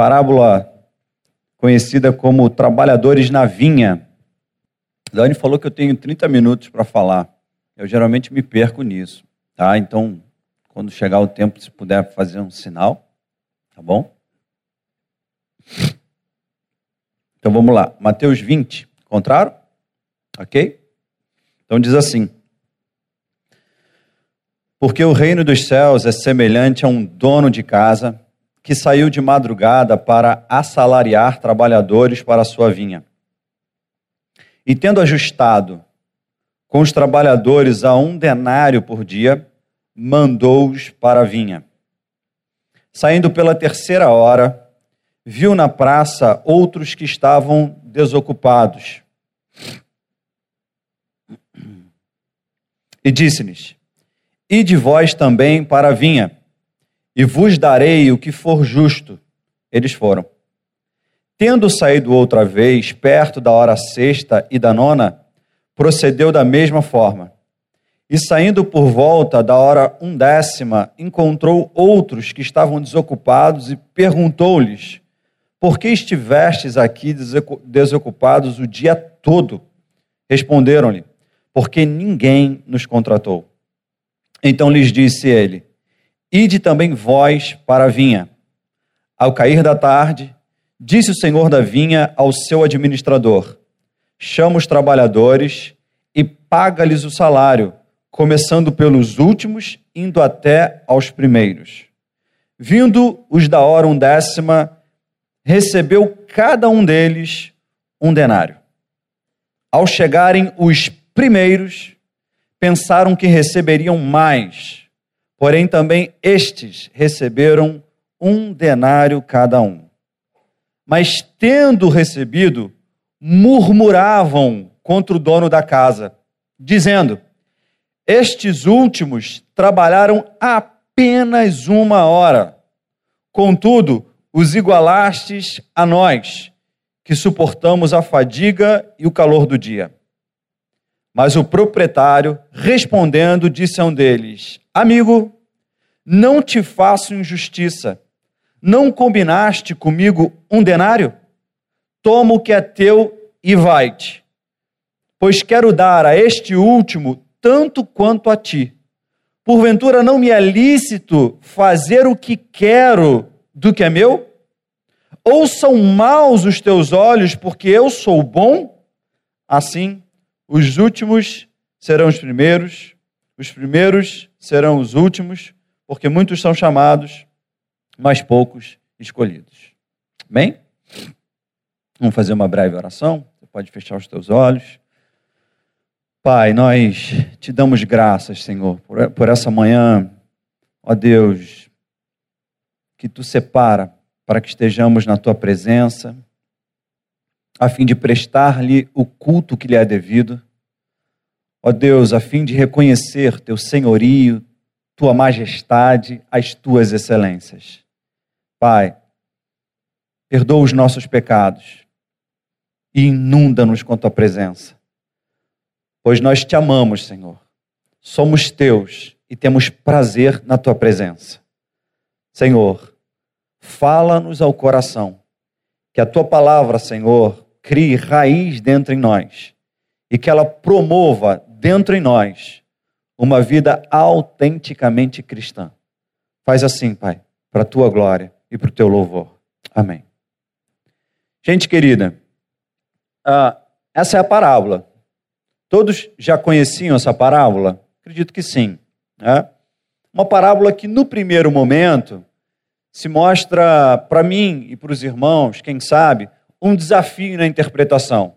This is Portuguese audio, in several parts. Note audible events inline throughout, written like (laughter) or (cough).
parábola conhecida como Trabalhadores na Vinha. Dani falou que eu tenho 30 minutos para falar. Eu geralmente me perco nisso, tá? Então, quando chegar o tempo, se puder fazer um sinal, tá bom? Então vamos lá. Mateus 20, encontraram? Ok? Então diz assim: Porque o reino dos céus é semelhante a um dono de casa que saiu de madrugada para assalariar trabalhadores para sua vinha. E tendo ajustado com os trabalhadores a um denário por dia, mandou-os para a vinha. Saindo pela terceira hora, viu na praça outros que estavam desocupados. E disse-lhes: Ide vós também para a vinha, e vos darei o que for justo. Eles foram. Tendo saído outra vez, perto da hora sexta e da nona, procedeu da mesma forma. E saindo por volta da hora undécima, encontrou outros que estavam desocupados e perguntou-lhes: Por que estivestes aqui desocupados o dia todo? Responderam-lhe: Porque ninguém nos contratou. Então lhes disse ele: Ide também vós para a vinha. Ao cair da tarde, disse o senhor da vinha ao seu administrador: Chama os trabalhadores e paga-lhes o salário começando pelos últimos, indo até aos primeiros. Vindo os da hora undécima, recebeu cada um deles um denário. Ao chegarem os primeiros, pensaram que receberiam mais, porém também estes receberam um denário cada um. Mas tendo recebido, murmuravam contra o dono da casa, dizendo: estes últimos trabalharam apenas uma hora. Contudo, os igualastes a nós, que suportamos a fadiga e o calor do dia. Mas o proprietário, respondendo, disse a um deles: Amigo, não te faço injustiça. Não combinaste comigo um denário? Toma o que é teu e vai-te. Pois quero dar a este último tanto quanto a ti. Porventura não me é lícito fazer o que quero do que é meu? Ou são maus os teus olhos porque eu sou bom? Assim, os últimos serão os primeiros, os primeiros serão os últimos, porque muitos são chamados, mas poucos escolhidos. Bem? Vamos fazer uma breve oração? Você pode fechar os teus olhos. Pai, nós te damos graças, Senhor, por, por essa manhã, ó Deus, que tu separa para que estejamos na tua presença, a fim de prestar-lhe o culto que lhe é devido. Ó Deus, a fim de reconhecer teu senhorio, tua majestade, as tuas excelências. Pai, perdoa os nossos pecados e inunda-nos com tua presença pois nós te amamos, Senhor. Somos teus e temos prazer na tua presença. Senhor, fala-nos ao coração, que a tua palavra, Senhor, crie raiz dentro em nós e que ela promova dentro em nós uma vida autenticamente cristã. Faz assim, Pai, para a tua glória e para o teu louvor. Amém. Gente querida, uh, essa é a parábola Todos já conheciam essa parábola? Acredito que sim. Né? Uma parábola que, no primeiro momento, se mostra para mim e para os irmãos, quem sabe, um desafio na interpretação.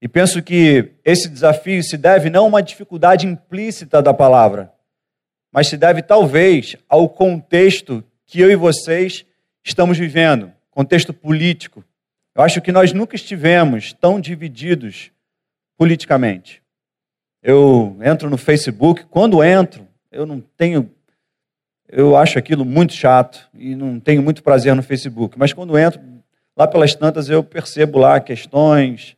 E penso que esse desafio se deve não a uma dificuldade implícita da palavra, mas se deve talvez ao contexto que eu e vocês estamos vivendo contexto político. Eu acho que nós nunca estivemos tão divididos politicamente. Eu entro no Facebook, quando entro, eu não tenho. Eu acho aquilo muito chato e não tenho muito prazer no Facebook, mas quando entro, lá pelas tantas, eu percebo lá questões,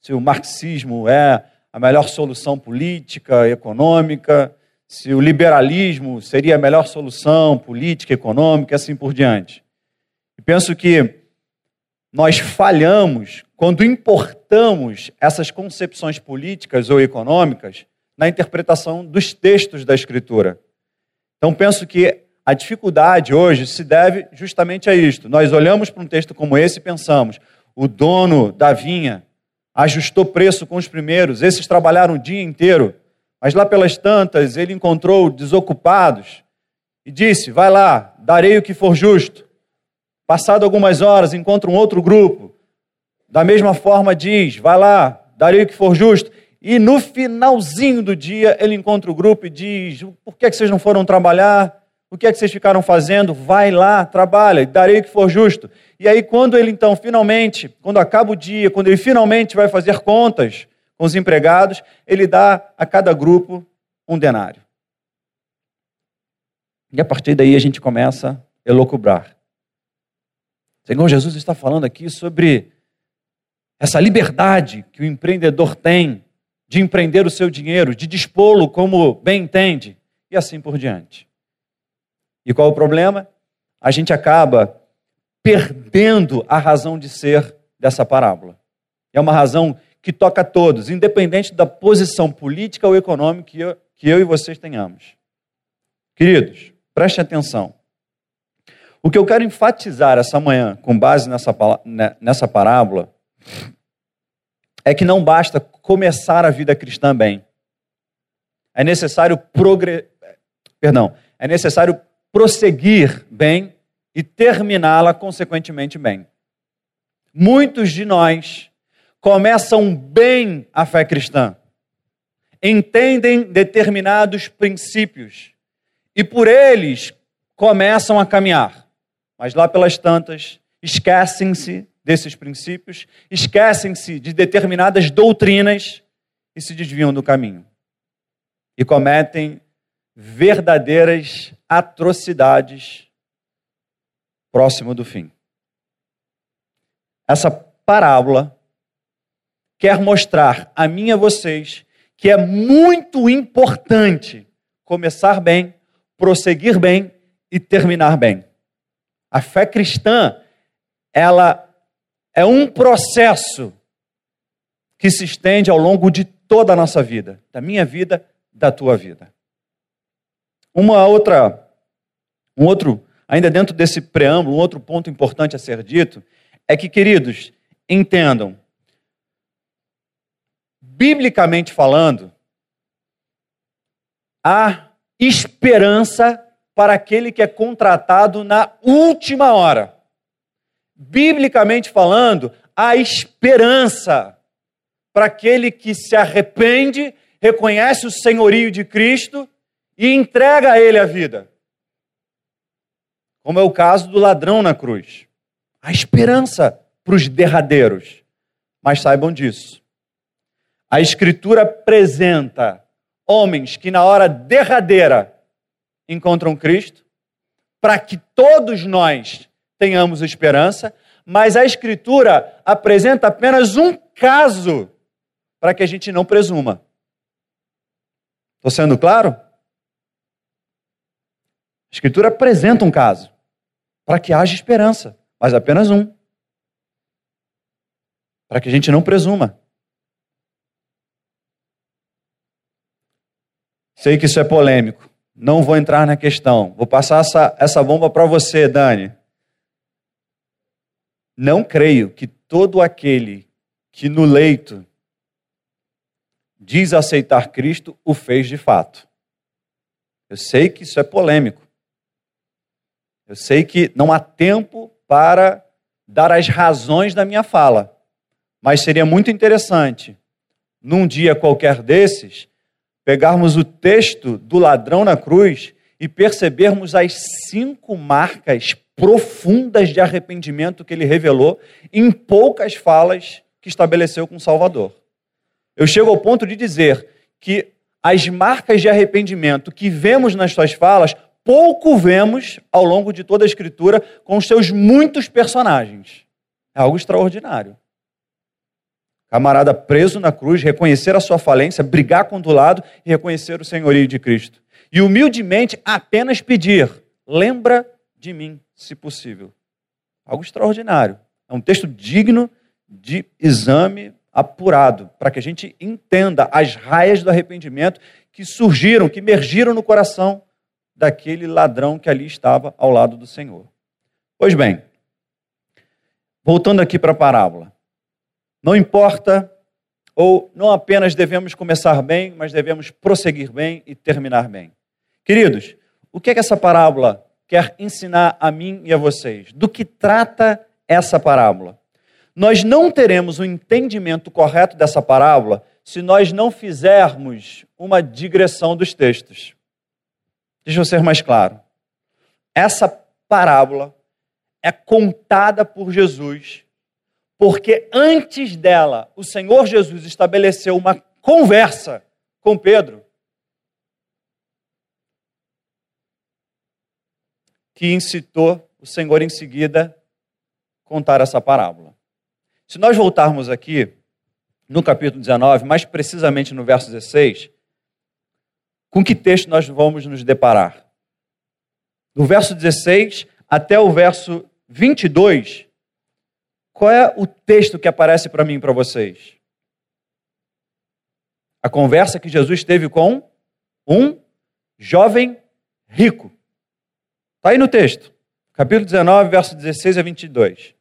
se o marxismo é a melhor solução política, econômica, se o liberalismo seria a melhor solução política, econômica e assim por diante. penso que nós falhamos quando importamos essas concepções políticas ou econômicas na interpretação dos textos da Escritura. Então, penso que a dificuldade hoje se deve justamente a isto. Nós olhamos para um texto como esse e pensamos: o dono da vinha ajustou preço com os primeiros, esses trabalharam o dia inteiro, mas lá pelas tantas ele encontrou desocupados e disse: Vai lá, darei o que for justo. Passado algumas horas, encontra um outro grupo, da mesma forma diz: Vai lá, darei o que for justo. E no finalzinho do dia, ele encontra o grupo e diz: Por que, é que vocês não foram trabalhar? O que é que vocês ficaram fazendo? Vai lá, trabalha, darei o que for justo. E aí, quando ele então finalmente, quando acaba o dia, quando ele finalmente vai fazer contas com os empregados, ele dá a cada grupo um denário. E a partir daí a gente começa a elocubrar. Senhor Jesus está falando aqui sobre essa liberdade que o empreendedor tem de empreender o seu dinheiro, de dispô-lo como bem entende, e assim por diante. E qual o problema? A gente acaba perdendo a razão de ser dessa parábola. É uma razão que toca a todos, independente da posição política ou econômica que eu, que eu e vocês tenhamos. Queridos, prestem atenção. O que eu quero enfatizar essa manhã, com base nessa, né, nessa parábola, é que não basta começar a vida cristã bem. É necessário progre... Perdão, é necessário prosseguir bem e terminá-la consequentemente bem. Muitos de nós começam bem a fé cristã, entendem determinados princípios e por eles começam a caminhar, mas lá pelas tantas esquecem-se desses princípios, esquecem-se de determinadas doutrinas e se desviam do caminho. E cometem verdadeiras atrocidades próximo do fim. Essa parábola quer mostrar a mim e a vocês que é muito importante começar bem, prosseguir bem e terminar bem. A fé cristã, ela é um processo que se estende ao longo de toda a nossa vida, da minha vida, da tua vida. Uma outra, um outro, ainda dentro desse preâmbulo, um outro ponto importante a ser dito é que, queridos, entendam, biblicamente falando, há esperança para aquele que é contratado na última hora. Biblicamente falando, há esperança para aquele que se arrepende, reconhece o senhorio de Cristo e entrega a ele a vida. Como é o caso do ladrão na cruz. Há esperança para os derradeiros. Mas saibam disso. A Escritura apresenta homens que na hora derradeira encontram Cristo, para que todos nós tenhamos esperança, mas a Escritura apresenta apenas um caso para que a gente não presuma. Estou sendo claro? A Escritura apresenta um caso para que haja esperança, mas apenas um. Para que a gente não presuma. Sei que isso é polêmico. Não vou entrar na questão. Vou passar essa, essa bomba para você, Dani. Não creio que todo aquele que no leito diz aceitar Cristo o fez de fato. Eu sei que isso é polêmico. Eu sei que não há tempo para dar as razões da minha fala. Mas seria muito interessante, num dia qualquer desses, pegarmos o texto do ladrão na cruz e percebermos as cinco marcas profundas de arrependimento que ele revelou em poucas falas que estabeleceu com o Salvador. Eu chego ao ponto de dizer que as marcas de arrependimento que vemos nas suas falas, pouco vemos ao longo de toda a Escritura com os seus muitos personagens. É algo extraordinário. Camarada preso na cruz, reconhecer a sua falência, brigar contra o lado e reconhecer o senhorio de Cristo. E humildemente apenas pedir: lembra de mim, se possível. Algo extraordinário. É um texto digno de exame apurado, para que a gente entenda as raias do arrependimento que surgiram, que emergiram no coração daquele ladrão que ali estava ao lado do Senhor. Pois bem, voltando aqui para a parábola. Não importa, ou não apenas devemos começar bem, mas devemos prosseguir bem e terminar bem. Queridos, o que é que essa parábola quer ensinar a mim e a vocês? Do que trata essa parábola? Nós não teremos o um entendimento correto dessa parábola se nós não fizermos uma digressão dos textos. Deixa eu ser mais claro. Essa parábola é contada por Jesus, porque antes dela, o Senhor Jesus estabeleceu uma conversa com Pedro, que incitou o Senhor em seguida contar essa parábola. Se nós voltarmos aqui no capítulo 19, mais precisamente no verso 16, com que texto nós vamos nos deparar? Do verso 16 até o verso 22, qual é o texto que aparece para mim e para vocês? A conversa que Jesus teve com um jovem rico. Está aí no texto, capítulo 19, verso 16 a 22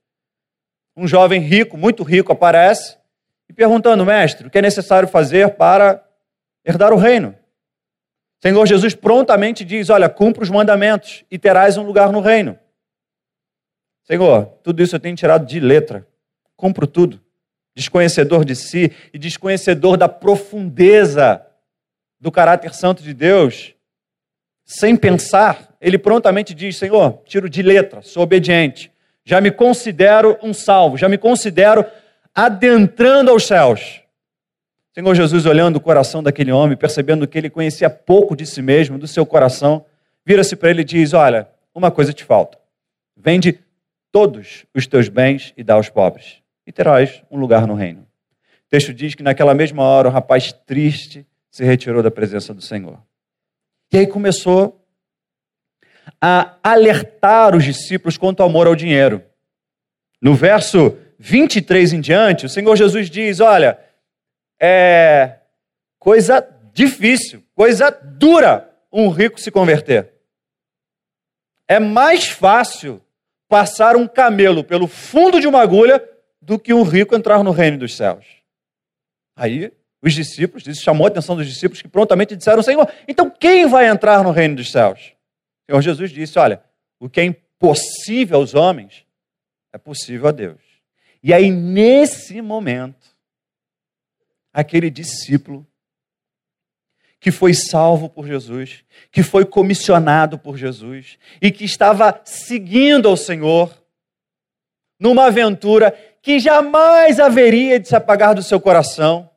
um jovem rico, muito rico, aparece e perguntando, mestre, o que é necessário fazer para herdar o reino? Senhor Jesus prontamente diz: Olha, cumpra os mandamentos e terás um lugar no reino. Senhor, tudo isso eu tenho tirado de letra, cumpro tudo. Desconhecedor de si e desconhecedor da profundeza do caráter santo de Deus, sem pensar, ele prontamente diz: Senhor, tiro de letra, sou obediente já me considero um salvo, já me considero adentrando aos céus. Senhor Jesus, olhando o coração daquele homem, percebendo que ele conhecia pouco de si mesmo, do seu coração, vira-se para ele e diz: Olha, uma coisa te falta. Vende todos os teus bens e dá aos pobres, e terás um lugar no reino. O texto diz que naquela mesma hora o rapaz triste se retirou da presença do Senhor. E aí começou a alertar os discípulos quanto ao amor ao dinheiro. No verso 23 em diante, o Senhor Jesus diz: Olha, é coisa difícil, coisa dura um rico se converter. É mais fácil passar um camelo pelo fundo de uma agulha do que um rico entrar no reino dos céus. Aí os discípulos, isso chamou a atenção dos discípulos que prontamente disseram: Senhor, então quem vai entrar no reino dos céus? O Senhor Jesus disse: Olha, o que é impossível aos homens é possível a Deus. E aí, nesse momento, aquele discípulo que foi salvo por Jesus, que foi comissionado por Jesus e que estava seguindo ao Senhor numa aventura que jamais haveria de se apagar do seu coração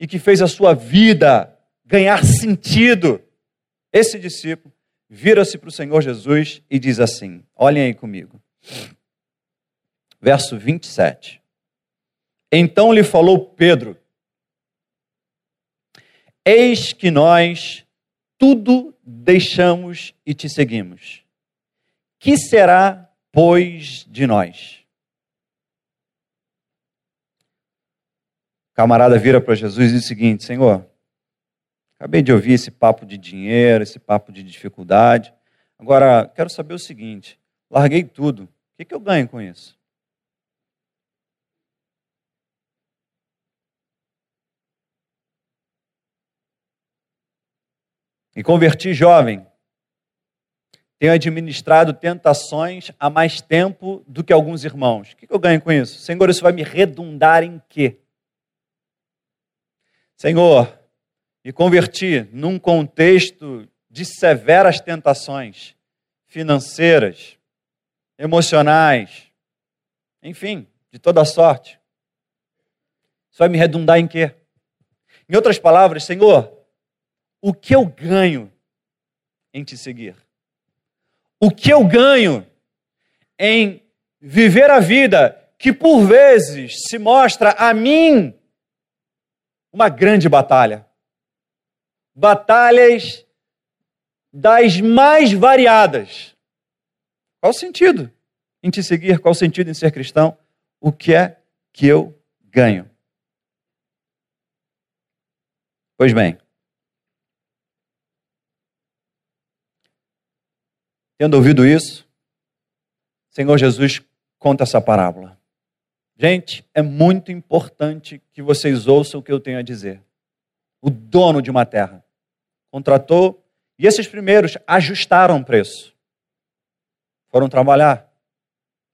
e que fez a sua vida ganhar sentido esse discípulo vira-se para o Senhor Jesus e diz assim: olhem aí comigo. Verso 27. Então lhe falou Pedro: Eis que nós tudo deixamos e te seguimos. Que será, pois, de nós? O camarada vira para Jesus e diz o seguinte: Senhor, Acabei de ouvir esse papo de dinheiro, esse papo de dificuldade. Agora, quero saber o seguinte: larguei tudo. O que, que eu ganho com isso? E converti jovem. Tenho administrado tentações há mais tempo do que alguns irmãos. O que eu ganho com isso? Senhor, isso vai me redundar em quê? Senhor, e converti num contexto de severas tentações financeiras, emocionais, enfim, de toda sorte. Isso vai me redundar em quê? Em outras palavras, Senhor, o que eu ganho em te seguir? O que eu ganho em viver a vida que por vezes se mostra a mim uma grande batalha? batalhas das mais variadas. Qual o sentido em te seguir? Qual o sentido em ser cristão? O que é que eu ganho? Pois bem, tendo ouvido isso, Senhor Jesus conta essa parábola. Gente, é muito importante que vocês ouçam o que eu tenho a dizer. O dono de uma terra contratou e esses primeiros ajustaram o preço. Foram trabalhar.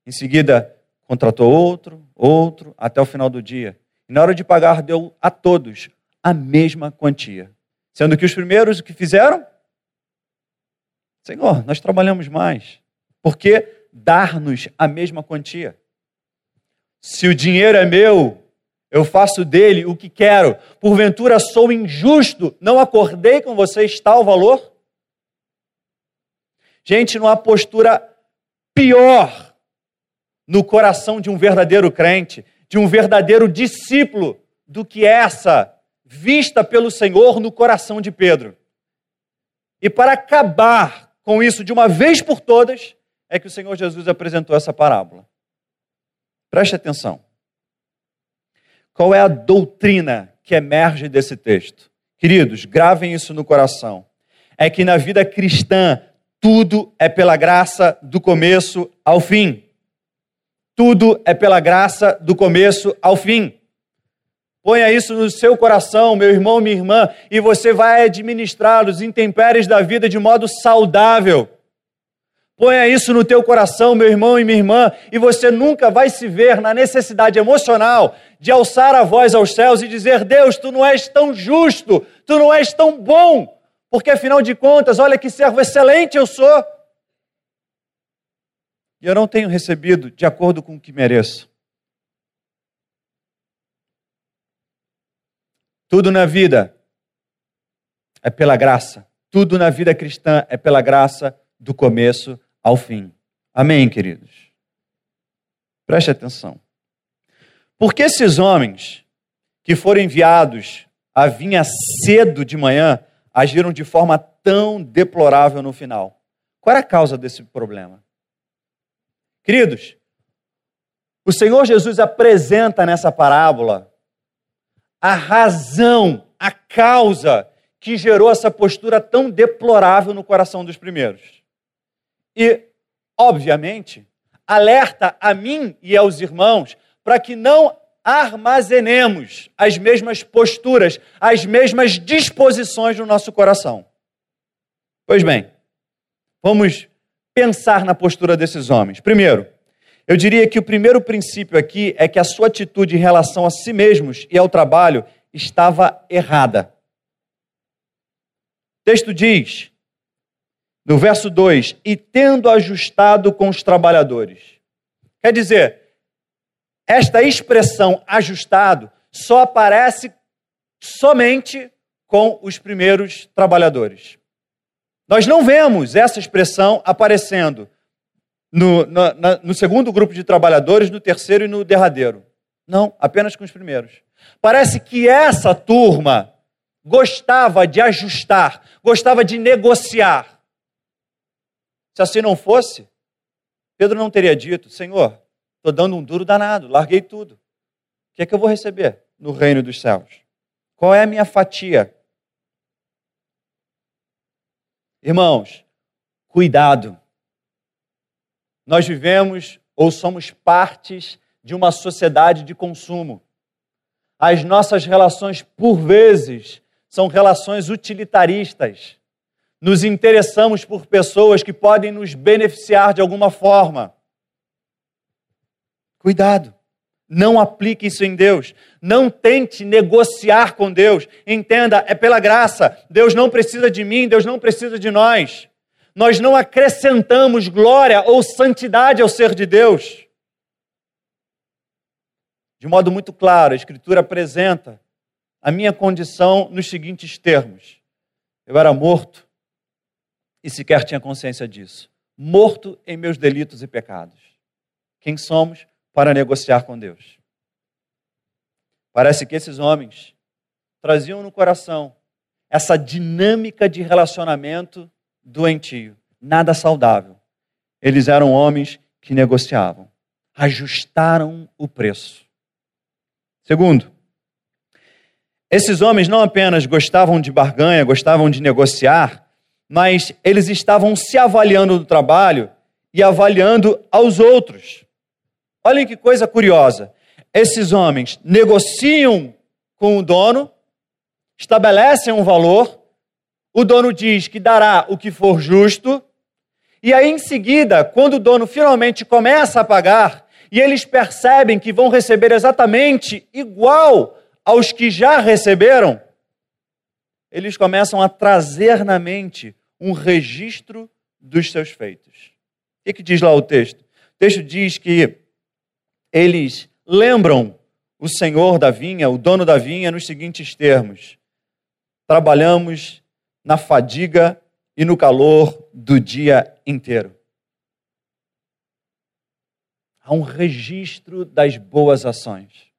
Em seguida, contratou outro, outro, até o final do dia. E na hora de pagar, deu a todos a mesma quantia. Sendo que os primeiros o que fizeram? Senhor, nós trabalhamos mais. Por que dar-nos a mesma quantia? Se o dinheiro é meu, eu faço dele o que quero. Porventura sou injusto, não acordei com vocês tal valor? Gente, numa postura pior no coração de um verdadeiro crente, de um verdadeiro discípulo, do que essa vista pelo Senhor no coração de Pedro. E para acabar com isso de uma vez por todas, é que o Senhor Jesus apresentou essa parábola. Preste atenção. Qual é a doutrina que emerge desse texto? Queridos, gravem isso no coração. É que na vida cristã, tudo é pela graça do começo ao fim. Tudo é pela graça do começo ao fim. Ponha isso no seu coração, meu irmão, minha irmã, e você vai administrar os intempéries da vida de modo saudável. Ponha isso no teu coração, meu irmão e minha irmã, e você nunca vai se ver na necessidade emocional de alçar a voz aos céus e dizer: Deus, tu não és tão justo, tu não és tão bom, porque afinal de contas, olha que servo excelente eu sou. E eu não tenho recebido de acordo com o que mereço. Tudo na vida é pela graça. Tudo na vida cristã é pela graça do começo ao fim. Amém, queridos? Preste atenção. Porque esses homens que foram enviados a vinha cedo de manhã agiram de forma tão deplorável no final? Qual era a causa desse problema? Queridos, o Senhor Jesus apresenta nessa parábola a razão, a causa que gerou essa postura tão deplorável no coração dos primeiros. E, obviamente, alerta a mim e aos irmãos para que não armazenemos as mesmas posturas, as mesmas disposições no nosso coração. Pois bem, vamos pensar na postura desses homens. Primeiro, eu diria que o primeiro princípio aqui é que a sua atitude em relação a si mesmos e ao trabalho estava errada. O texto diz: no verso 2: E tendo ajustado com os trabalhadores. Quer dizer, esta expressão ajustado só aparece somente com os primeiros trabalhadores. Nós não vemos essa expressão aparecendo no, no, no, segundo grupo de trabalhadores, no terceiro e no derradeiro. Não, apenas com os primeiros. Parece que essa turma gostava de ajustar, gostava de negociar. Se assim não fosse, Pedro não teria dito: Senhor, estou dando um duro danado, larguei tudo. O que é que eu vou receber no reino dos céus? Qual é a minha fatia? Irmãos, cuidado. Nós vivemos ou somos partes de uma sociedade de consumo. As nossas relações, por vezes, são relações utilitaristas nos interessamos por pessoas que podem nos beneficiar de alguma forma. Cuidado. Não aplique isso em Deus. Não tente negociar com Deus. Entenda, é pela graça. Deus não precisa de mim, Deus não precisa de nós. Nós não acrescentamos glória ou santidade ao ser de Deus. De modo muito claro, a Escritura apresenta a minha condição nos seguintes termos: eu era morto e sequer tinha consciência disso. Morto em meus delitos e pecados. Quem somos para negociar com Deus? Parece que esses homens traziam no coração essa dinâmica de relacionamento doentio, nada saudável. eles eram homens que negociavam, ajustaram o preço. Segundo, esses homens não apenas gostavam de barganha, gostavam de negociar, mas eles estavam se avaliando no trabalho e avaliando aos outros. Olhem que coisa curiosa. Esses homens negociam com o dono, estabelecem um valor, o dono diz que dará o que for justo, e aí em seguida, quando o dono finalmente começa a pagar, e eles percebem que vão receber exatamente igual aos que já receberam, eles começam a trazer na mente um registro dos seus feitos. O que, que diz lá o texto? O texto diz que eles lembram o senhor da vinha, o dono da vinha, nos seguintes termos: trabalhamos na fadiga e no calor do dia inteiro. Há um registro das boas ações.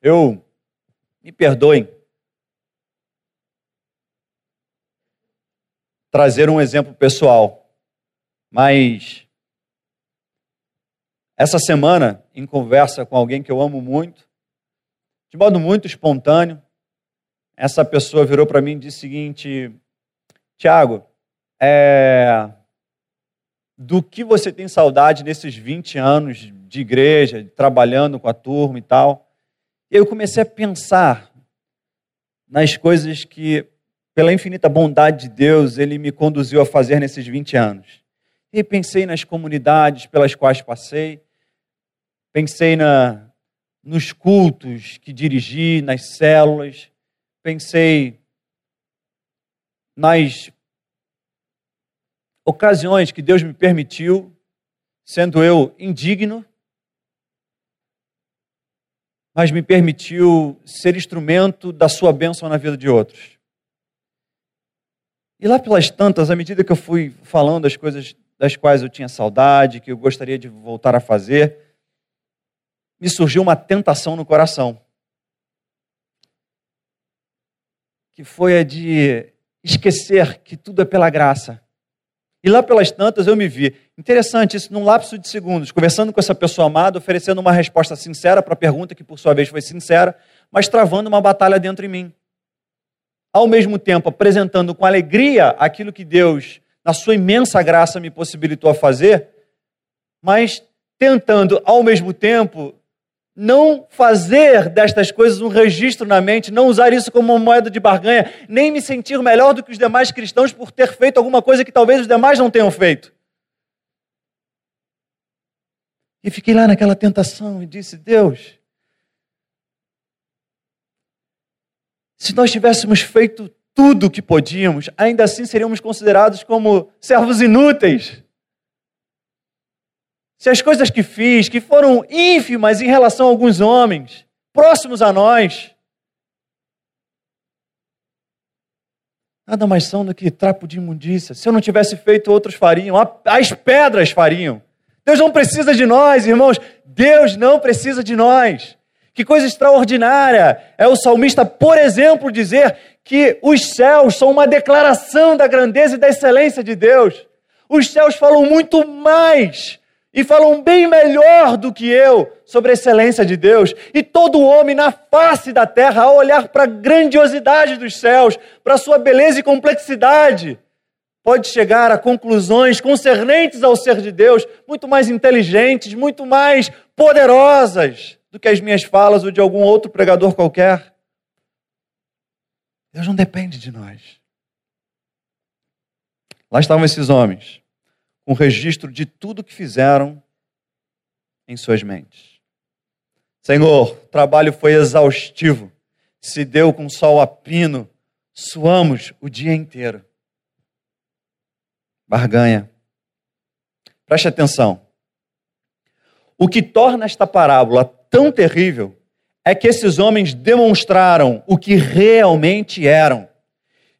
Eu, me perdoem, trazer um exemplo pessoal, mas essa semana, em conversa com alguém que eu amo muito, de modo muito espontâneo, essa pessoa virou para mim e disse o seguinte: Tiago, é, do que você tem saudade nesses 20 anos de igreja, trabalhando com a turma e tal? Eu comecei a pensar nas coisas que, pela infinita bondade de Deus, Ele me conduziu a fazer nesses 20 anos. E pensei nas comunidades pelas quais passei, pensei na, nos cultos que dirigi, nas células, pensei nas ocasiões que Deus me permitiu, sendo eu indigno, mas me permitiu ser instrumento da sua bênção na vida de outros. E lá pelas tantas, à medida que eu fui falando as coisas das quais eu tinha saudade, que eu gostaria de voltar a fazer, me surgiu uma tentação no coração. Que foi a de esquecer que tudo é pela graça. E lá pelas tantas eu me vi. Interessante isso, num lapso de segundos, conversando com essa pessoa amada, oferecendo uma resposta sincera para a pergunta, que por sua vez foi sincera, mas travando uma batalha dentro em mim. Ao mesmo tempo, apresentando com alegria aquilo que Deus, na sua imensa graça, me possibilitou a fazer, mas tentando, ao mesmo tempo, não fazer destas coisas um registro na mente, não usar isso como uma moeda de barganha, nem me sentir melhor do que os demais cristãos por ter feito alguma coisa que talvez os demais não tenham feito. E fiquei lá naquela tentação e disse: Deus, se nós tivéssemos feito tudo o que podíamos, ainda assim seríamos considerados como servos inúteis se as coisas que fiz, que foram ínfimas em relação a alguns homens, próximos a nós, nada mais são do que trapo de imundícia. Se eu não tivesse feito, outros fariam, as pedras fariam. Deus não precisa de nós, irmãos. Deus não precisa de nós. Que coisa extraordinária é o salmista, por exemplo, dizer que os céus são uma declaração da grandeza e da excelência de Deus. Os céus falam muito mais e falam bem melhor do que eu sobre a excelência de Deus. E todo homem na face da terra, ao olhar para a grandiosidade dos céus, para a sua beleza e complexidade, pode chegar a conclusões concernentes ao ser de Deus, muito mais inteligentes, muito mais poderosas do que as minhas falas ou de algum outro pregador qualquer. Deus não depende de nós. Lá estavam esses homens um registro de tudo que fizeram em suas mentes. Senhor, o trabalho foi exaustivo, se deu com sol a pino, suamos o dia inteiro. Barganha. Preste atenção. O que torna esta parábola tão terrível é que esses homens demonstraram o que realmente eram.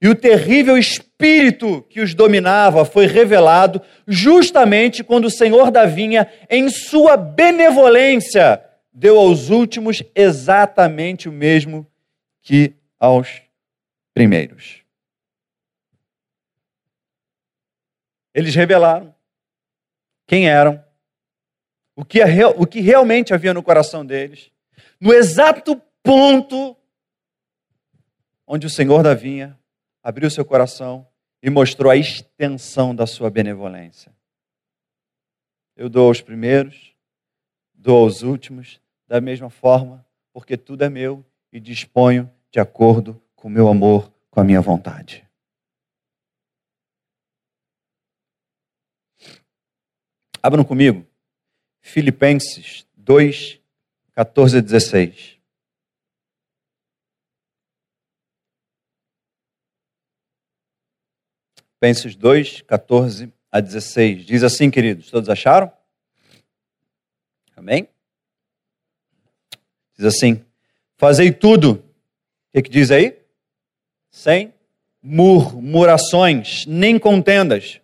E o terrível espírito que os dominava foi revelado justamente quando o Senhor da vinha, em sua benevolência, deu aos últimos exatamente o mesmo que aos primeiros. Eles revelaram quem eram, o que, o que realmente havia no coração deles, no exato ponto onde o Senhor da vinha abriu seu coração e mostrou a extensão da sua benevolência. Eu dou aos primeiros, dou aos últimos, da mesma forma, porque tudo é meu e disponho de acordo com o meu amor, com a minha vontade. Abram comigo. Filipenses 2, 14 a 16. Filipenses 2, 14 a 16. Diz assim, queridos, todos acharam? Amém? Diz assim: Fazei tudo. O que, que diz aí? Sem murmurações, nem contendas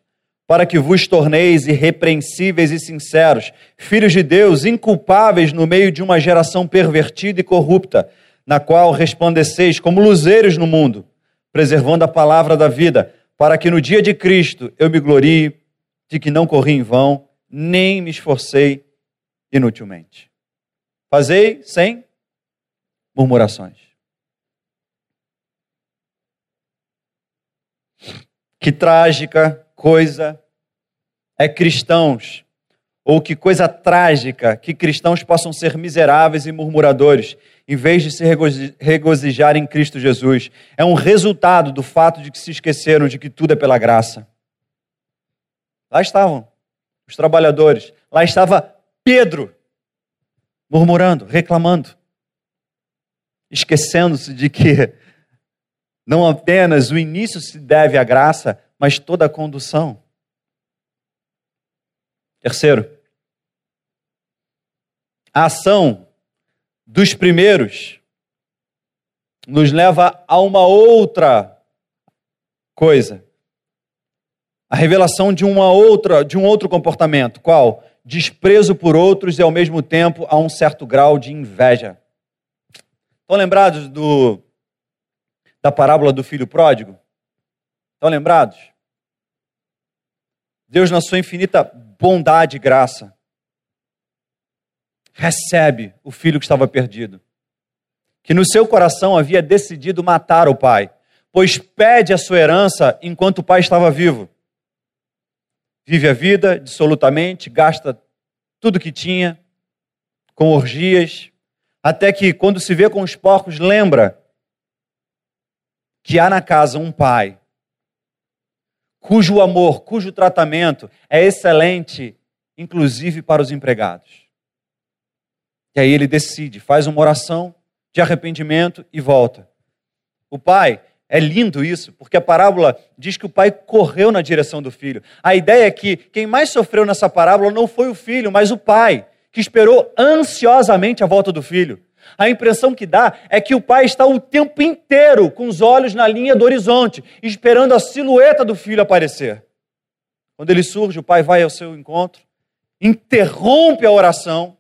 para que vos torneis irrepreensíveis e sinceros, filhos de Deus, inculpáveis no meio de uma geração pervertida e corrupta, na qual resplandeceis como luzeiros no mundo, preservando a palavra da vida, para que no dia de Cristo eu me glorie de que não corri em vão, nem me esforcei inutilmente. Fazei sem murmurações. Que trágica coisa é cristãos, ou que coisa trágica que cristãos possam ser miseráveis e murmuradores, em vez de se regozijar em Cristo Jesus. É um resultado do fato de que se esqueceram de que tudo é pela graça. Lá estavam os trabalhadores, lá estava Pedro, murmurando, reclamando, esquecendo-se de que não apenas o início se deve à graça, mas toda a condução. Terceiro, a ação dos primeiros nos leva a uma outra coisa. A revelação de uma outra, de um outro comportamento, qual? Desprezo por outros e ao mesmo tempo a um certo grau de inveja. Estão lembrados do da parábola do filho pródigo? Estão lembrados? Deus, na sua infinita bondade e graça, recebe o filho que estava perdido, que no seu coração havia decidido matar o pai, pois pede a sua herança enquanto o pai estava vivo. Vive a vida dissolutamente, gasta tudo que tinha, com orgias, até que, quando se vê com os porcos, lembra que há na casa um pai cujo amor, cujo tratamento é excelente, inclusive para os empregados. E aí ele decide, faz uma oração de arrependimento e volta. O pai, é lindo isso, porque a parábola diz que o pai correu na direção do filho. A ideia é que quem mais sofreu nessa parábola não foi o filho, mas o pai, que esperou ansiosamente a volta do filho. A impressão que dá é que o pai está o tempo inteiro com os olhos na linha do horizonte, esperando a silhueta do filho aparecer. Quando ele surge, o pai vai ao seu encontro, interrompe a oração,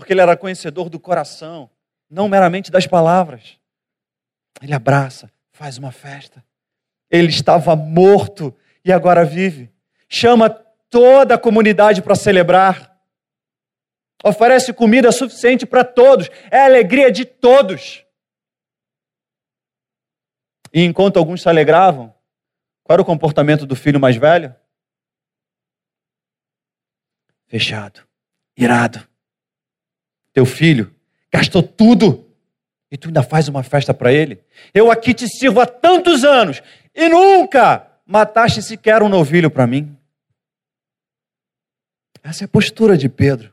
porque ele era conhecedor do coração, não meramente das palavras. Ele abraça, faz uma festa. Ele estava morto e agora vive. Chama toda a comunidade para celebrar oferece comida suficiente para todos, é a alegria de todos. E enquanto alguns se alegravam, qual era o comportamento do filho mais velho? Fechado, irado. Teu filho gastou tudo e tu ainda faz uma festa para ele? Eu aqui te sirvo há tantos anos e nunca mataste sequer um novilho para mim. Essa é a postura de Pedro.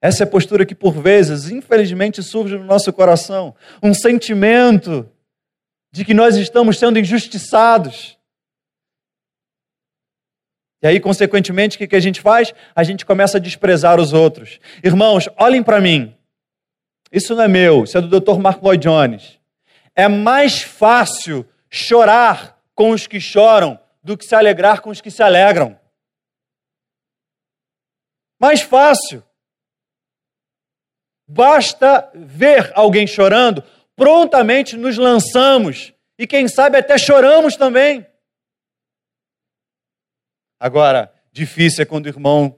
Essa é a postura que, por vezes, infelizmente, surge no nosso coração. Um sentimento de que nós estamos sendo injustiçados. E aí, consequentemente, o que a gente faz? A gente começa a desprezar os outros. Irmãos, olhem para mim. Isso não é meu, isso é do Dr. Mark Lloyd Jones. É mais fácil chorar com os que choram do que se alegrar com os que se alegram. Mais fácil. Basta ver alguém chorando, prontamente nos lançamos e, quem sabe, até choramos também. Agora, difícil é quando o irmão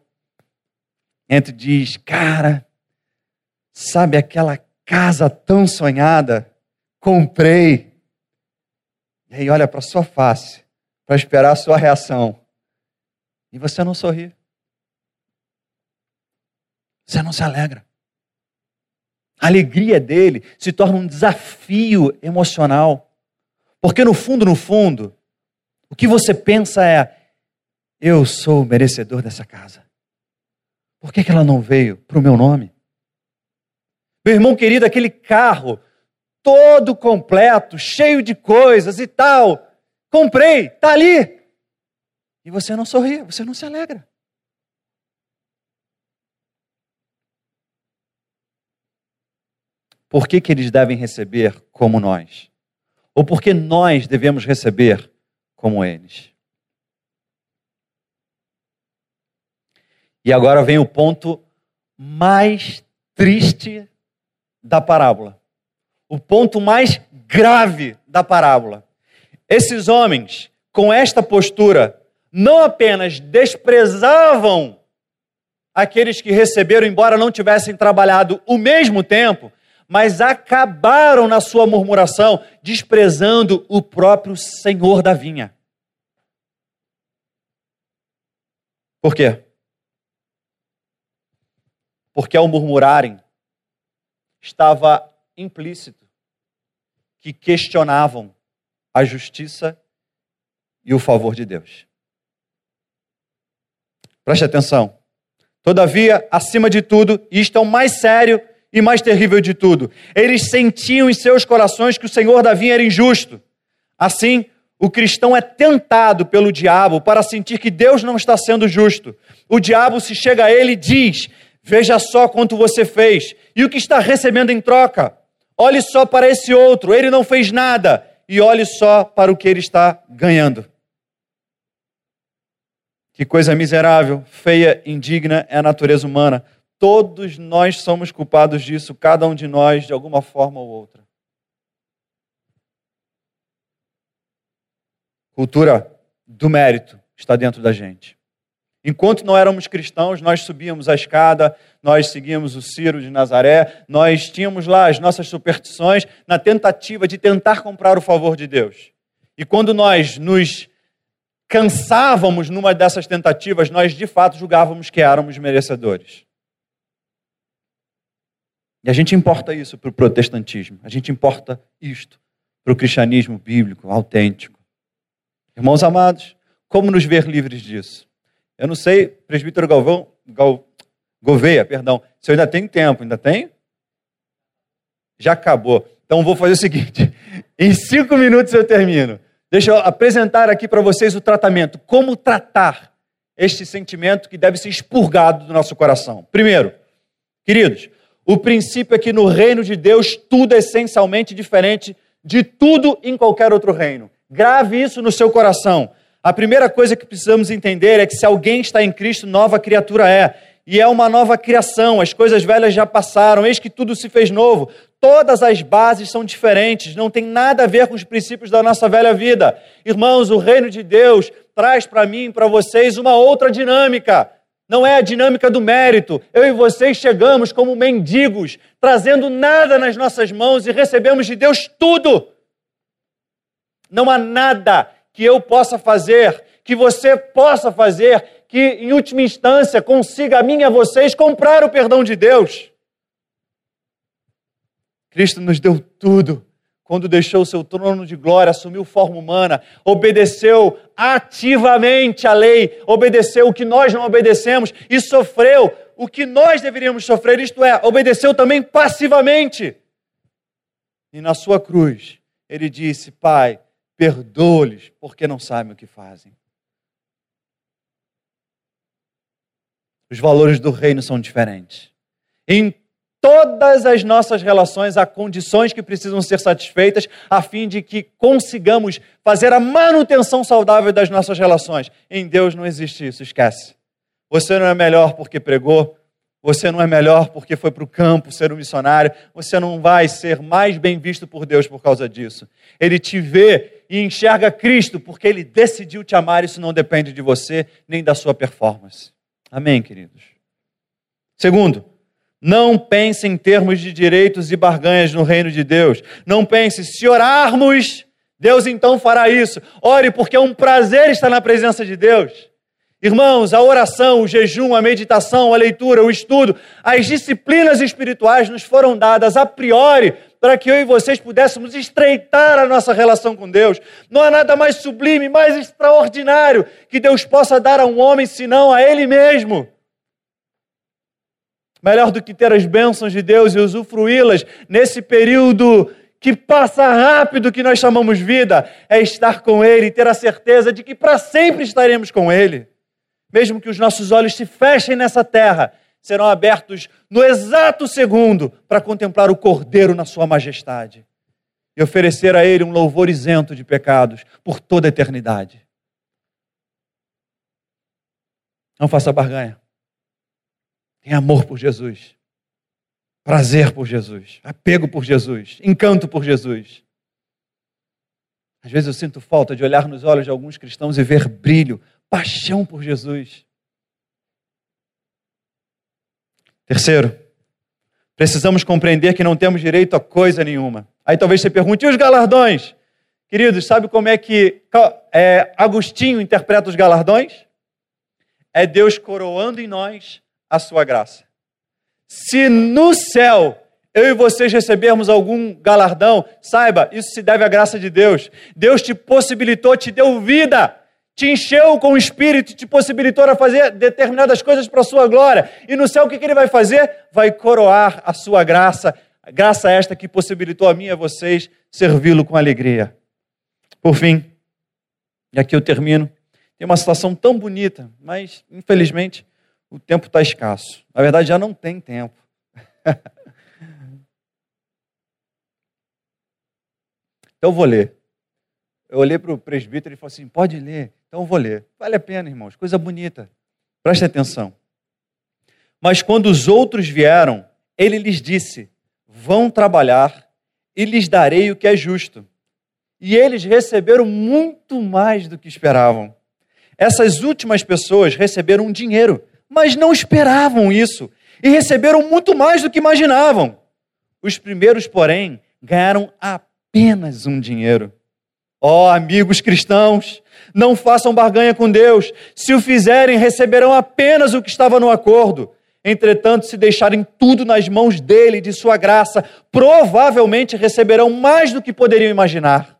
entra e diz: Cara, sabe aquela casa tão sonhada? Comprei. E aí olha para sua face, para esperar a sua reação. E você não sorri. Você não se alegra. A alegria dele se torna um desafio emocional. Porque no fundo, no fundo, o que você pensa é: eu sou o merecedor dessa casa. Por que, que ela não veio para o meu nome? Meu irmão querido, aquele carro todo completo, cheio de coisas e tal, comprei, está ali. E você não sorri, você não se alegra. por que, que eles devem receber como nós? Ou por que nós devemos receber como eles? E agora vem o ponto mais triste da parábola. O ponto mais grave da parábola. Esses homens, com esta postura, não apenas desprezavam aqueles que receberam, embora não tivessem trabalhado o mesmo tempo, mas acabaram na sua murmuração, desprezando o próprio Senhor da vinha. Por quê? Porque ao murmurarem, estava implícito que questionavam a justiça e o favor de Deus. Preste atenção. Todavia, acima de tudo, isto é o mais sério e mais terrível de tudo, eles sentiam em seus corações que o Senhor da vinha era injusto. Assim, o cristão é tentado pelo diabo para sentir que Deus não está sendo justo. O diabo se chega a ele e diz: Veja só quanto você fez e o que está recebendo em troca. Olhe só para esse outro, ele não fez nada. E olhe só para o que ele está ganhando. Que coisa miserável, feia, indigna é a natureza humana. Todos nós somos culpados disso, cada um de nós, de alguma forma ou outra. Cultura do mérito está dentro da gente. Enquanto não éramos cristãos, nós subíamos a escada, nós seguíamos o Ciro de Nazaré, nós tínhamos lá as nossas superstições na tentativa de tentar comprar o favor de Deus. E quando nós nos cansávamos numa dessas tentativas, nós de fato julgávamos que éramos merecedores. E a gente importa isso para o protestantismo, a gente importa isto para o cristianismo bíblico, autêntico. Irmãos amados, como nos ver livres disso? Eu não sei, presbítero Galvão, Gal, Gouveia, perdão, se eu ainda tenho tempo, ainda tem? Já acabou. Então vou fazer o seguinte: (laughs) em cinco minutos eu termino. Deixa eu apresentar aqui para vocês o tratamento. Como tratar este sentimento que deve ser expurgado do nosso coração. Primeiro, queridos, o princípio é que no reino de Deus tudo é essencialmente diferente de tudo em qualquer outro reino. Grave isso no seu coração. A primeira coisa que precisamos entender é que se alguém está em Cristo, nova criatura é. E é uma nova criação, as coisas velhas já passaram, eis que tudo se fez novo. Todas as bases são diferentes, não tem nada a ver com os princípios da nossa velha vida. Irmãos, o reino de Deus traz para mim e para vocês uma outra dinâmica. Não é a dinâmica do mérito. Eu e vocês chegamos como mendigos, trazendo nada nas nossas mãos e recebemos de Deus tudo. Não há nada que eu possa fazer, que você possa fazer, que em última instância consiga a mim e a vocês comprar o perdão de Deus. Cristo nos deu tudo quando deixou o seu trono de glória, assumiu forma humana, obedeceu ativamente a lei, obedeceu o que nós não obedecemos e sofreu o que nós deveríamos sofrer, isto é, obedeceu também passivamente. E na sua cruz, ele disse: Pai, perdoa-lhes, porque não sabem o que fazem. Os valores do reino são diferentes. Em todas as nossas relações há condições que precisam ser satisfeitas a fim de que consigamos fazer a manutenção saudável das nossas relações. Em Deus não existe isso, esquece. Você não é melhor porque pregou, você não é melhor porque foi para o campo ser um missionário, você não vai ser mais bem visto por Deus por causa disso. Ele te vê e enxerga Cristo, porque Ele decidiu te amar, isso não depende de você nem da sua performance. Amém, queridos? Segundo, não pense em termos de direitos e barganhas no reino de Deus. Não pense, se orarmos, Deus então fará isso. Ore, porque é um prazer estar na presença de Deus. Irmãos, a oração, o jejum, a meditação, a leitura, o estudo, as disciplinas espirituais nos foram dadas a priori para que eu e vocês pudéssemos estreitar a nossa relação com Deus. Não há nada mais sublime, mais extraordinário que Deus possa dar a um homem senão a Ele mesmo. Melhor do que ter as bênçãos de Deus e usufruí-las nesse período que passa rápido que nós chamamos vida, é estar com Ele e ter a certeza de que para sempre estaremos com Ele mesmo que os nossos olhos se fechem nessa terra, serão abertos no exato segundo para contemplar o Cordeiro na sua majestade e oferecer a Ele um louvor isento de pecados por toda a eternidade. Não faça barganha. Tenha amor por Jesus, prazer por Jesus, apego por Jesus, encanto por Jesus. Às vezes eu sinto falta de olhar nos olhos de alguns cristãos e ver brilho, paixão por Jesus. Terceiro, precisamos compreender que não temos direito a coisa nenhuma. Aí talvez você pergunte, e os galardões? Queridos, sabe como é que é, Agostinho interpreta os galardões? É Deus coroando em nós a sua graça. Se no céu eu e vocês recebermos algum galardão, saiba, isso se deve à graça de Deus. Deus te possibilitou, te deu vida te encheu com o Espírito, te possibilitou a fazer determinadas coisas para a sua glória. E no céu o que, que ele vai fazer? Vai coroar a sua graça, graça esta que possibilitou a mim e a vocês servi-lo com alegria. Por fim, e aqui eu termino, tem uma situação tão bonita, mas infelizmente o tempo está escasso. Na verdade, já não tem tempo. (laughs) então eu vou ler. Eu olhei para o presbítero e falei assim: pode ler. Então eu vou ler. Vale a pena, irmãos, coisa bonita. Preste atenção. Mas quando os outros vieram, ele lhes disse: Vão trabalhar e lhes darei o que é justo. E eles receberam muito mais do que esperavam. Essas últimas pessoas receberam dinheiro, mas não esperavam isso e receberam muito mais do que imaginavam. Os primeiros, porém, ganharam apenas um dinheiro. Ó oh, amigos cristãos, não façam barganha com Deus. Se o fizerem, receberão apenas o que estava no acordo. Entretanto, se deixarem tudo nas mãos dele, de sua graça, provavelmente receberão mais do que poderiam imaginar.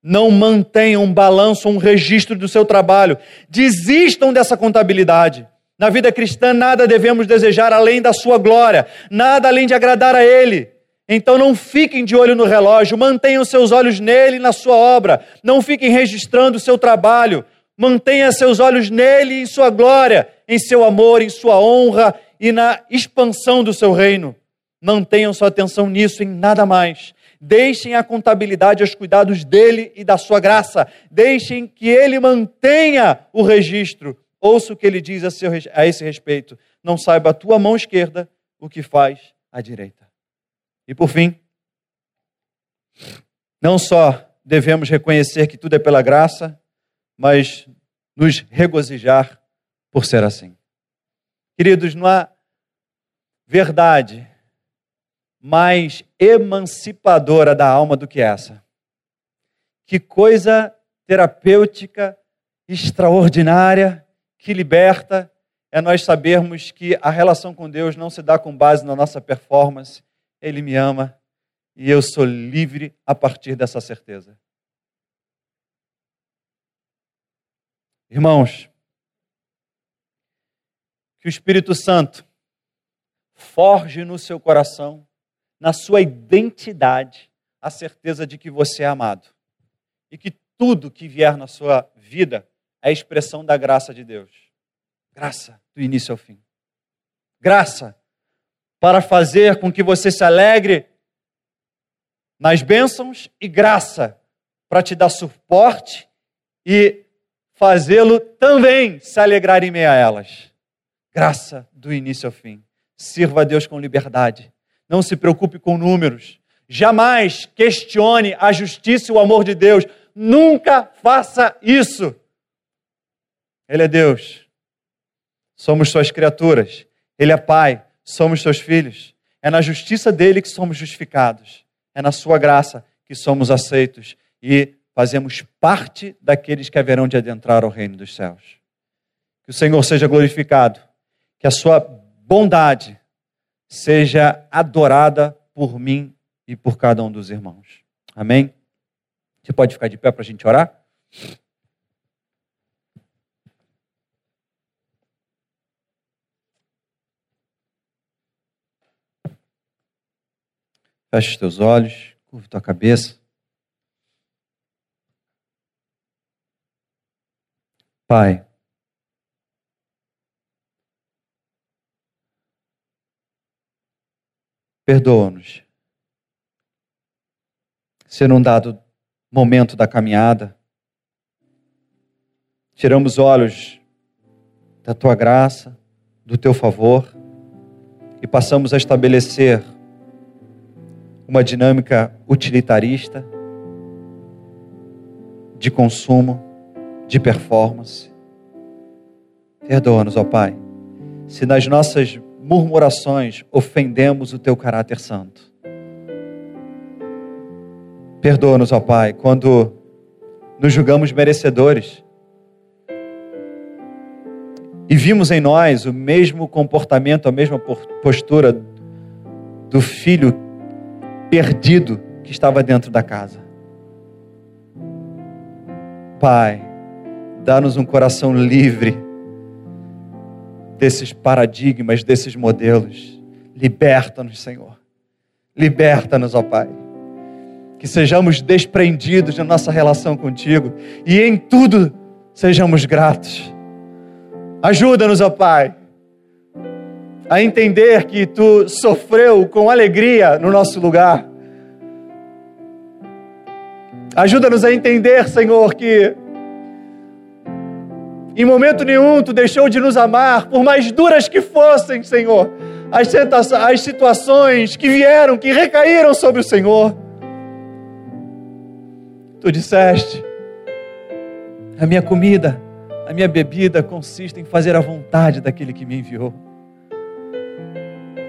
Não mantenham um balanço, um registro do seu trabalho. Desistam dessa contabilidade. Na vida cristã, nada devemos desejar além da sua glória, nada além de agradar a Ele. Então não fiquem de olho no relógio, mantenham seus olhos nele e na sua obra. Não fiquem registrando o seu trabalho. Mantenha seus olhos nele e em sua glória, em seu amor, em sua honra e na expansão do seu reino. Mantenham sua atenção nisso, em nada mais. Deixem a contabilidade aos cuidados dele e da sua graça. Deixem que ele mantenha o registro. Ouça o que ele diz a, seu, a esse respeito. Não saiba a tua mão esquerda o que faz a direita. E por fim, não só devemos reconhecer que tudo é pela graça, mas nos regozijar por ser assim. Queridos, não há verdade mais emancipadora da alma do que essa. Que coisa terapêutica extraordinária que liberta é nós sabermos que a relação com Deus não se dá com base na nossa performance, ele me ama e eu sou livre a partir dessa certeza. Irmãos, que o Espírito Santo forge no seu coração, na sua identidade, a certeza de que você é amado e que tudo que vier na sua vida é expressão da graça de Deus. Graça do início ao fim. Graça para fazer com que você se alegre nas bênçãos e graça para te dar suporte e fazê-lo também se alegrar em meio a elas. Graça do início ao fim. Sirva a Deus com liberdade. Não se preocupe com números. Jamais questione a justiça e o amor de Deus. Nunca faça isso. Ele é Deus. Somos suas criaturas. Ele é Pai. Somos seus filhos. É na justiça dele que somos justificados. É na sua graça que somos aceitos e fazemos parte daqueles que haverão de adentrar ao reino dos céus. Que o Senhor seja glorificado. Que a sua bondade seja adorada por mim e por cada um dos irmãos. Amém? Você pode ficar de pé para a gente orar? Feche os teus olhos, curva tua cabeça. Pai, perdoa-nos. Se num dado momento da caminhada, tiramos olhos da tua graça, do teu favor e passamos a estabelecer uma dinâmica utilitarista de consumo, de performance. Perdoa-nos, ó Pai, se nas nossas murmurações ofendemos o teu caráter santo. Perdoa-nos, ó Pai, quando nos julgamos merecedores e vimos em nós o mesmo comportamento, a mesma postura do filho perdido que estava dentro da casa. Pai, dá-nos um coração livre desses paradigmas, desses modelos. Liberta-nos, Senhor. Liberta-nos, ó Pai. Que sejamos desprendidos na nossa relação contigo e em tudo sejamos gratos. Ajuda-nos, ó Pai, a entender que tu sofreu com alegria no nosso lugar. Ajuda-nos a entender, Senhor, que em momento nenhum tu deixou de nos amar, por mais duras que fossem, Senhor, as, situações que vieram, que recaíram sobre o Senhor. Tu disseste: a minha comida, a minha bebida consiste em fazer a vontade daquele que me enviou.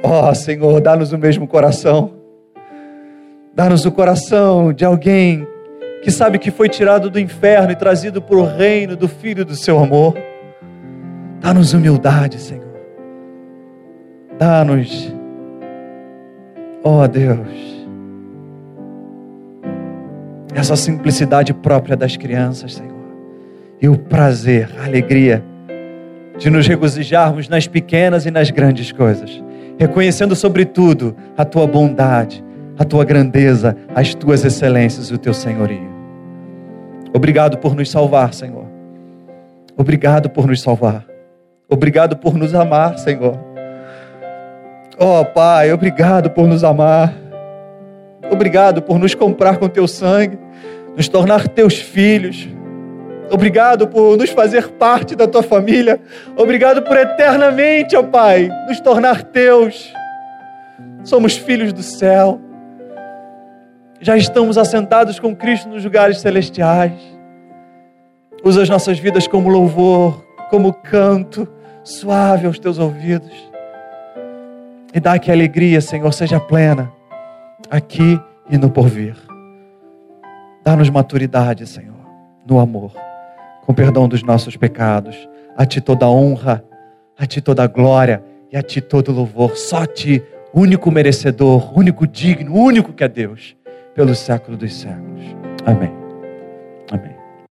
Ó oh, Senhor, dá-nos o mesmo coração. Dá-nos o coração de alguém que sabe que foi tirado do inferno e trazido para o reino do Filho do seu amor. Dá-nos humildade, Senhor. Dá-nos, ó oh Deus, essa simplicidade própria das crianças, Senhor. E o prazer, a alegria de nos regozijarmos nas pequenas e nas grandes coisas reconhecendo sobretudo a tua bondade, a tua grandeza, as tuas excelências e o teu senhorio. Obrigado por nos salvar, Senhor. Obrigado por nos salvar. Obrigado por nos amar, Senhor. Oh, Pai, obrigado por nos amar. Obrigado por nos comprar com teu sangue, nos tornar teus filhos. Obrigado por nos fazer parte da tua família. Obrigado por eternamente, ó Pai, nos tornar teus. Somos filhos do céu. Já estamos assentados com Cristo nos lugares celestiais. Usa as nossas vidas como louvor, como canto suave aos teus ouvidos. E dá que a alegria, Senhor, seja plena aqui e no porvir. Dá-nos maturidade, Senhor, no amor com perdão dos nossos pecados. A Ti toda honra, a Ti toda glória e a Ti todo louvor. Só a Ti, único merecedor, único digno, único que é Deus, pelo século dos séculos. Amém.